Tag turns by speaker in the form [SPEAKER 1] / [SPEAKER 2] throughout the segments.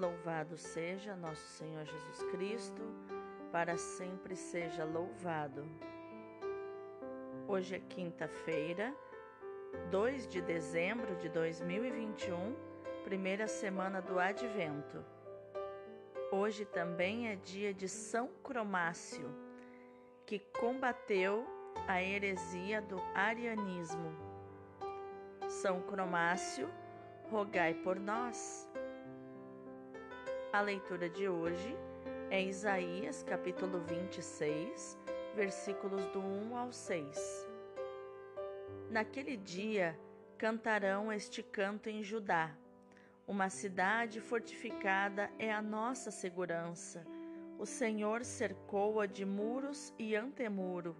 [SPEAKER 1] Louvado seja nosso Senhor Jesus Cristo, para sempre seja louvado. Hoje é quinta-feira, 2 de dezembro de 2021, primeira semana do Advento. Hoje também é dia de São Cromácio, que combateu a heresia do arianismo. São Cromácio, rogai por nós. A leitura de hoje é Isaías capítulo 26, versículos do 1 ao 6. Naquele dia cantarão este canto em Judá. Uma cidade fortificada é a nossa segurança. O Senhor cercou-a de muros e antemuro.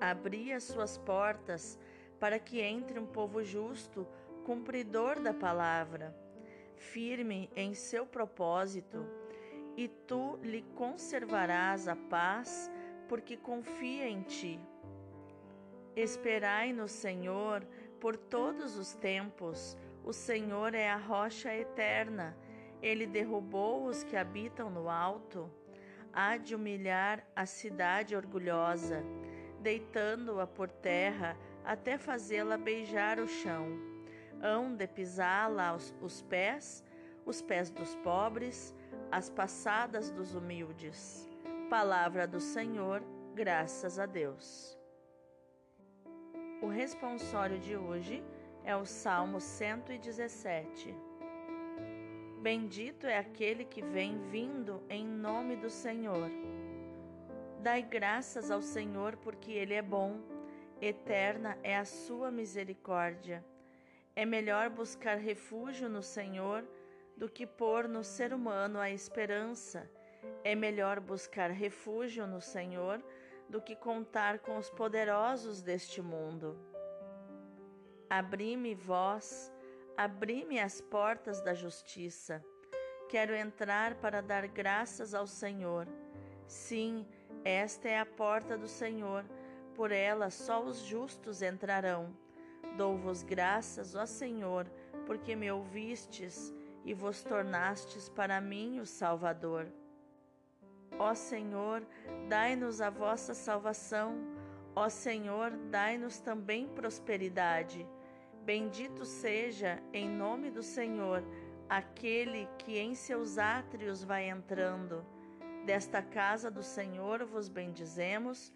[SPEAKER 1] Abri as suas portas para que entre um povo justo, cumpridor da palavra firme em seu propósito, e tu lhe conservarás a paz, porque confia em ti. Esperai no Senhor por todos os tempos, o Senhor é a rocha eterna, ele derrubou os que habitam no alto. Há de humilhar a cidade orgulhosa, deitando-a por terra até fazê-la beijar o chão hão de pisá-la os pés, os pés dos pobres, as passadas dos humildes. Palavra do Senhor, graças a Deus. O responsório de hoje é o Salmo 117. Bendito é aquele que vem vindo em nome do Senhor. Dai graças ao Senhor porque Ele é bom, eterna é a sua misericórdia é melhor buscar refúgio no Senhor do que pôr no ser humano a esperança. É melhor buscar refúgio no Senhor do que contar com os poderosos deste mundo. Abri-me vós, abri-me as portas da justiça. Quero entrar para dar graças ao Senhor. Sim, esta é a porta do Senhor, por ela só os justos entrarão. Dou-vos graças, ó Senhor, porque me ouvistes e vos tornastes para mim o Salvador. Ó Senhor, dai-nos a vossa salvação. Ó Senhor, dai-nos também prosperidade. Bendito seja, em nome do Senhor, aquele que em seus átrios vai entrando. Desta casa do Senhor vos bendizemos,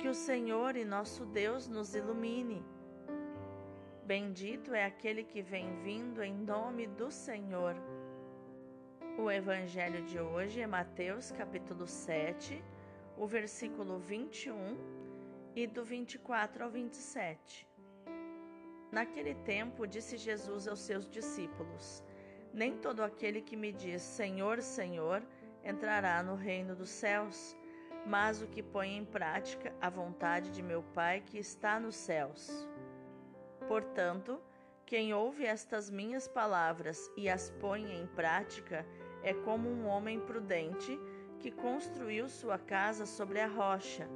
[SPEAKER 1] que o Senhor e nosso Deus nos ilumine. Bendito é aquele que vem vindo em nome do Senhor. O evangelho de hoje é Mateus capítulo 7, o versículo 21 e do 24 ao 27. Naquele tempo disse Jesus aos seus discípulos: Nem todo aquele que me diz Senhor, Senhor entrará no reino dos céus, mas o que põe em prática a vontade de meu Pai que está nos céus. Portanto, quem ouve estas minhas palavras e as põe em prática é como um homem prudente que construiu sua casa sobre a rocha.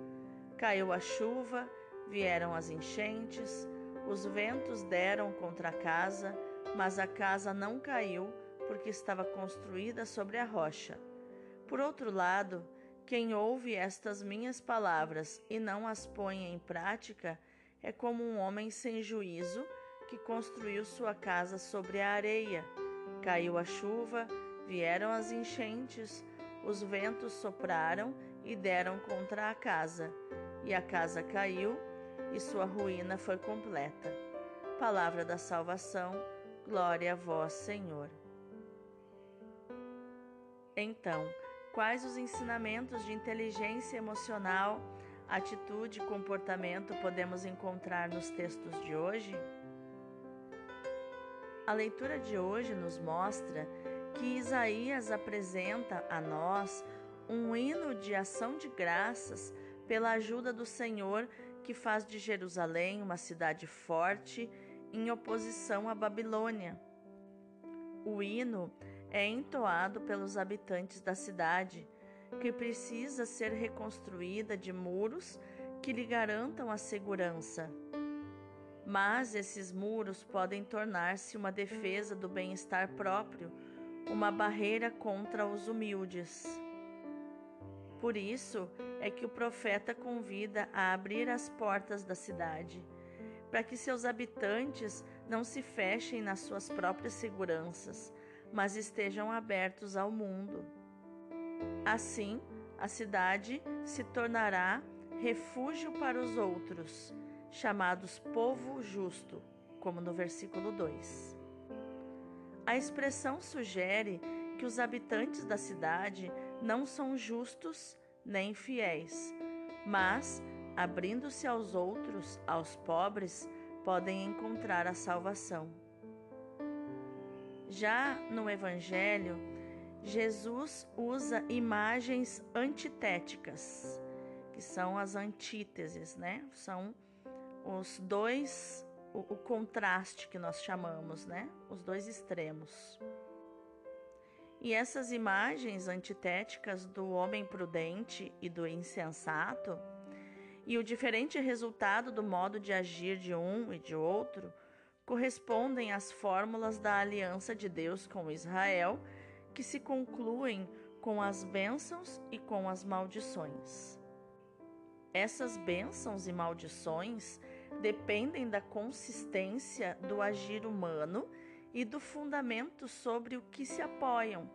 [SPEAKER 1] Caiu a chuva, vieram as enchentes, os ventos deram contra a casa, mas a casa não caiu porque estava construída sobre a rocha. Por outro lado, quem ouve estas minhas palavras e não as põe em prática é como um homem sem juízo que construiu sua casa sobre a areia. Caiu a chuva, vieram as enchentes, os ventos sopraram e deram contra a casa, e a casa caiu, e sua ruína foi completa. Palavra da salvação, glória a vós, Senhor. Então, quais os ensinamentos de inteligência emocional? Atitude e comportamento podemos encontrar nos textos de hoje? A leitura de hoje nos mostra que Isaías apresenta a nós um hino de ação de graças pela ajuda do Senhor que faz de Jerusalém uma cidade forte em oposição à Babilônia. O hino é entoado pelos habitantes da cidade que precisa ser reconstruída de muros que lhe garantam a segurança. Mas esses muros podem tornar-se uma defesa do bem-estar próprio, uma barreira contra os humildes. Por isso é que o profeta convida a abrir as portas da cidade, para que seus habitantes não se fechem nas suas próprias seguranças, mas estejam abertos ao mundo. Assim, a cidade se tornará refúgio para os outros, chamados povo justo, como no versículo 2. A expressão sugere que os habitantes da cidade não são justos nem fiéis, mas, abrindo-se aos outros, aos pobres, podem encontrar a salvação. Já no Evangelho, Jesus usa imagens antitéticas, que são as antíteses, né? São os dois, o, o contraste que nós chamamos, né? Os dois extremos. E essas imagens antitéticas do homem prudente e do insensato, e o diferente resultado do modo de agir de um e de outro, correspondem às fórmulas da aliança de Deus com Israel que se concluem com as bênçãos e com as maldições. Essas bênçãos e maldições dependem da consistência do agir humano e do fundamento sobre o que se apoiam.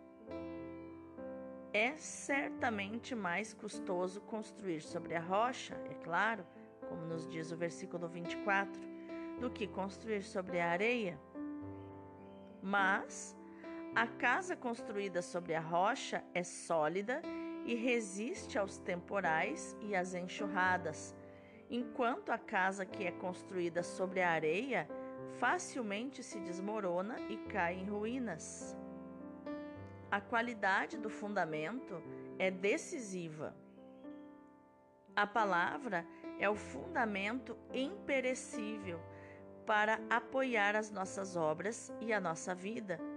[SPEAKER 1] É certamente mais custoso construir sobre a rocha, é claro, como nos diz o versículo 24, do que construir sobre a areia. Mas a casa construída sobre a rocha é sólida e resiste aos temporais e às enxurradas, enquanto a casa que é construída sobre a areia facilmente se desmorona e cai em ruínas. A qualidade do fundamento é decisiva. A palavra é o fundamento imperecível para apoiar as nossas obras e a nossa vida.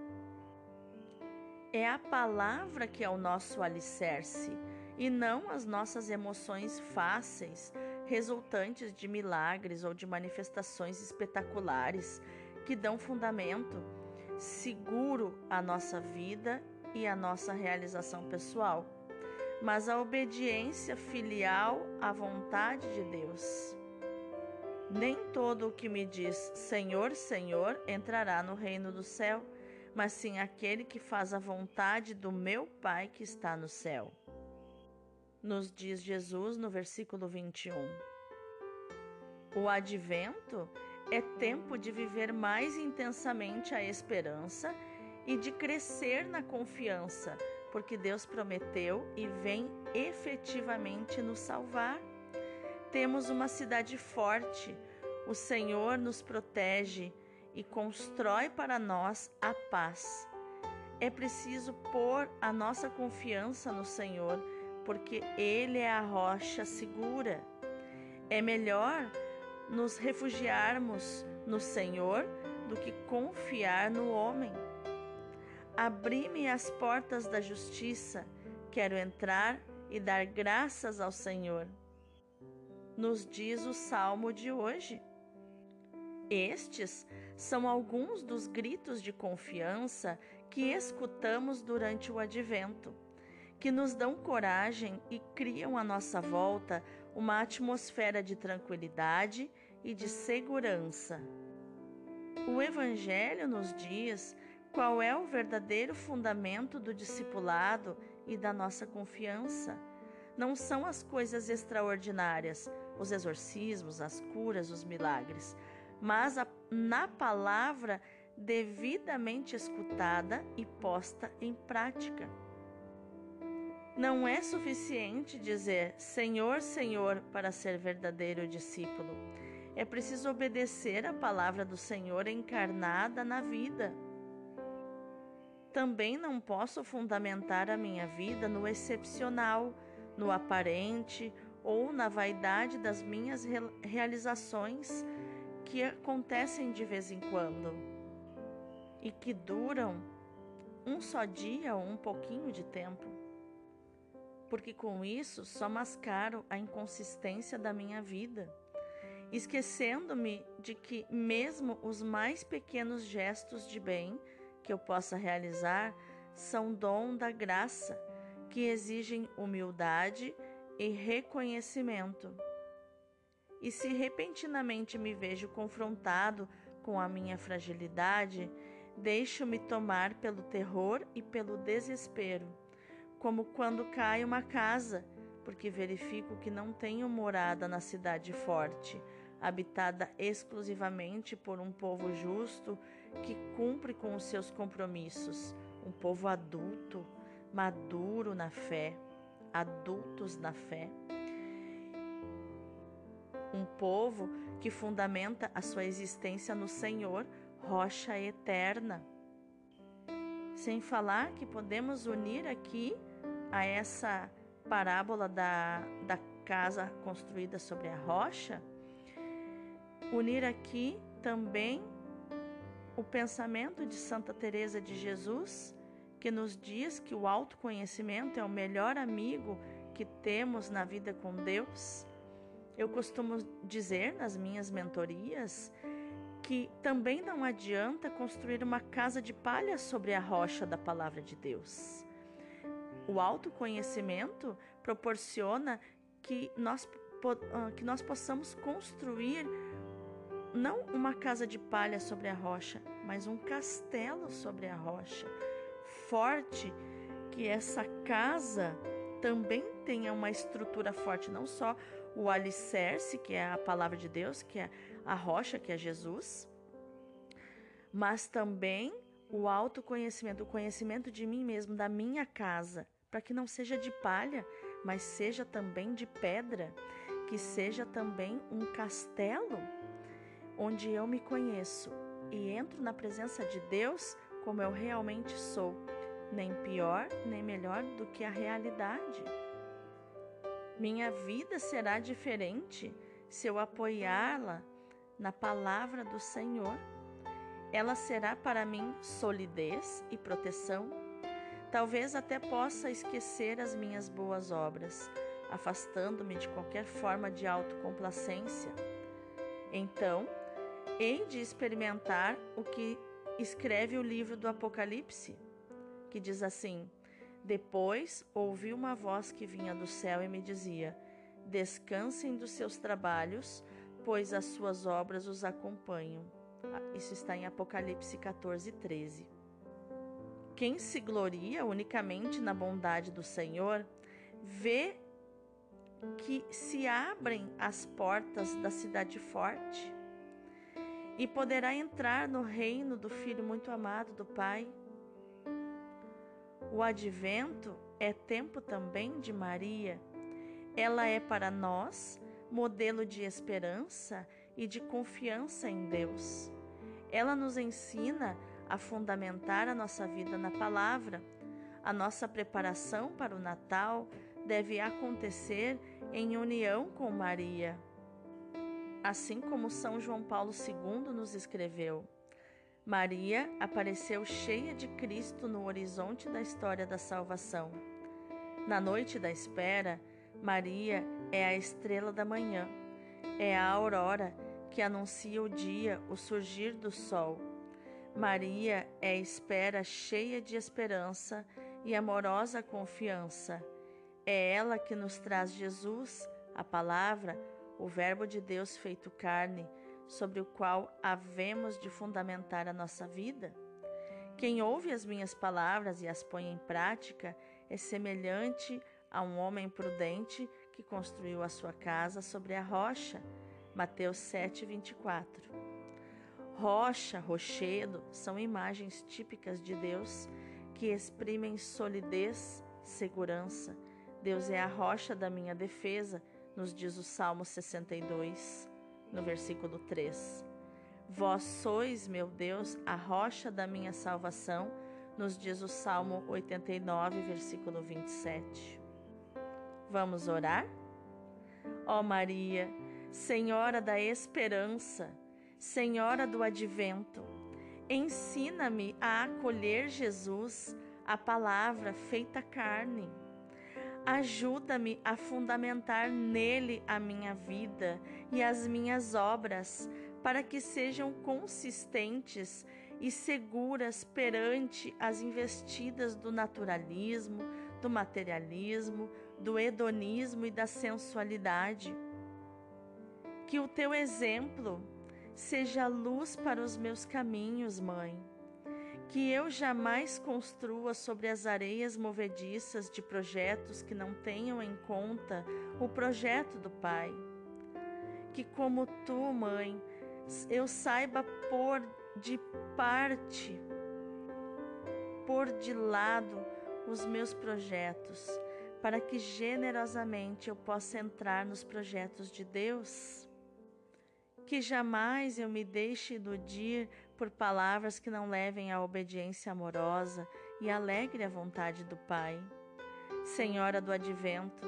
[SPEAKER 1] É a palavra que é o nosso alicerce e não as nossas emoções fáceis, resultantes de milagres ou de manifestações espetaculares que dão fundamento seguro à nossa vida e à nossa realização pessoal, mas a obediência filial à vontade de Deus. Nem todo o que me diz Senhor, Senhor entrará no reino do céu mas sim aquele que faz a vontade do meu Pai que está no céu. Nos diz Jesus no versículo 21. O advento é tempo de viver mais intensamente a esperança e de crescer na confiança, porque Deus prometeu e vem efetivamente nos salvar. Temos uma cidade forte, o Senhor nos protege e constrói para nós a paz. É preciso pôr a nossa confiança no Senhor, porque Ele é a rocha segura. É melhor nos refugiarmos no Senhor do que confiar no homem. Abri-me as portas da justiça, quero entrar e dar graças ao Senhor. Nos diz o salmo de hoje. Estes são alguns dos gritos de confiança que escutamos durante o advento, que nos dão coragem e criam à nossa volta uma atmosfera de tranquilidade e de segurança. O Evangelho nos diz qual é o verdadeiro fundamento do discipulado e da nossa confiança. Não são as coisas extraordinárias, os exorcismos, as curas, os milagres mas a, na palavra devidamente escutada e posta em prática. Não é suficiente dizer Senhor, Senhor para ser verdadeiro discípulo. É preciso obedecer a palavra do Senhor encarnada na vida. Também não posso fundamentar a minha vida no excepcional, no aparente ou na vaidade das minhas realizações que acontecem de vez em quando e que duram um só dia ou um pouquinho de tempo. Porque com isso só mascaro a inconsistência da minha vida, esquecendo-me de que, mesmo os mais pequenos gestos de bem que eu possa realizar, são dom da graça, que exigem humildade e reconhecimento. E se repentinamente me vejo confrontado com a minha fragilidade, deixo-me tomar pelo terror e pelo desespero, como quando cai uma casa, porque verifico que não tenho morada na cidade forte, habitada exclusivamente por um povo justo que cumpre com os seus compromissos, um povo adulto, maduro na fé, adultos na fé. Um povo que fundamenta a sua existência no Senhor, rocha eterna. Sem falar que podemos unir aqui a essa parábola da, da casa construída sobre a rocha, unir aqui também o pensamento de Santa Teresa de Jesus, que nos diz que o autoconhecimento é o melhor amigo que temos na vida com Deus. Eu costumo dizer nas minhas mentorias que também não adianta construir uma casa de palha sobre a rocha da palavra de Deus. O autoconhecimento proporciona que nós, ah, que nós possamos construir não uma casa de palha sobre a rocha, mas um castelo sobre a rocha, forte, que essa casa também tenha uma estrutura forte, não só o alicerce, que é a palavra de Deus, que é a rocha, que é Jesus, mas também o autoconhecimento, o conhecimento de mim mesmo, da minha casa, para que não seja de palha, mas seja também de pedra, que seja também um castelo onde eu me conheço e entro na presença de Deus como eu realmente sou, nem pior nem melhor do que a realidade. Minha vida será diferente se eu apoiá-la na palavra do Senhor. Ela será para mim solidez e proteção. Talvez até possa esquecer as minhas boas obras, afastando-me de qualquer forma de autocomplacência. Então, hei de experimentar o que escreve o livro do Apocalipse, que diz assim: Depois ouvi uma voz que vinha do céu e me dizia: Descansem dos seus trabalhos, pois as suas obras os acompanham. Ah, isso está em Apocalipse 14, 13. Quem se gloria unicamente na bondade do Senhor, vê que se abrem as portas da cidade forte e poderá entrar no reino do Filho muito amado do Pai. O advento é tempo também de Maria. Ela é para nós modelo de esperança e de confiança em Deus. Ela nos ensina a fundamentar a nossa vida na palavra. A nossa preparação para o Natal deve acontecer em união com Maria assim como São João Paulo II nos escreveu. Maria apareceu cheia de Cristo no horizonte da história da salvação. Na noite da espera, Maria é a estrela da manhã, é a aurora que anuncia o dia, o surgir do sol. Maria é a espera cheia de esperança e amorosa confiança. É ela que nos traz Jesus, a palavra, o Verbo de Deus feito carne, sobre o qual havemos de fundamentar a nossa vida? Quem ouve as minhas palavras e as põe em prática é semelhante a um homem prudente que construiu a sua casa sobre a rocha. Mateus 7, 24. Rocha, rochedo são imagens típicas de Deus que exprimem solidez, segurança. Deus é a rocha da minha defesa nos diz o Salmo 62, no versículo 3. Vós sois, meu Deus, a rocha da minha salvação, nos diz o Salmo 89, versículo 27. Vamos orar? Ó Maria, Senhora da esperança, Senhora do advento, ensina-me a acolher Jesus, a palavra feita carne Ajuda-me a fundamentar nele a minha vida e as minhas obras, para que sejam consistentes e seguras perante as investidas do naturalismo, do materialismo, do hedonismo e da sensualidade. Que o teu exemplo seja luz para os meus caminhos, Mãe. Que eu jamais construa sobre as areias movediças de projetos que não tenham em conta o projeto do Pai. Que, como tu, Mãe, eu saiba pôr de parte, pôr de lado os meus projetos, para que generosamente eu possa entrar nos projetos de Deus. Que jamais eu me deixe iludir por palavras que não levem à obediência amorosa e alegre à vontade do Pai. Senhora do Advento,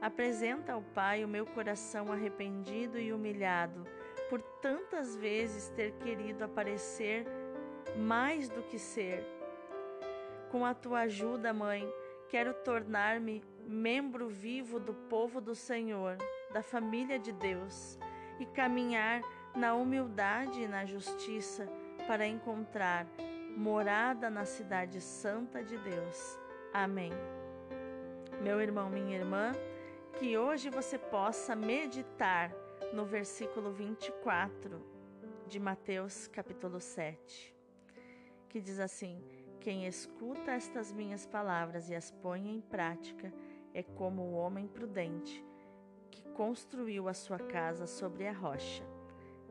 [SPEAKER 1] apresenta ao Pai o meu coração arrependido e humilhado por tantas vezes ter querido aparecer mais do que ser. Com a tua ajuda, Mãe, quero tornar-me membro vivo do povo do Senhor, da família de Deus, e caminhar na humildade e na justiça para encontrar morada na cidade santa de Deus. Amém. Meu irmão, minha irmã, que hoje você possa meditar no versículo 24 de Mateus, capítulo 7, que diz assim: Quem escuta estas minhas palavras e as põe em prática é como o homem prudente que construiu a sua casa sobre a rocha.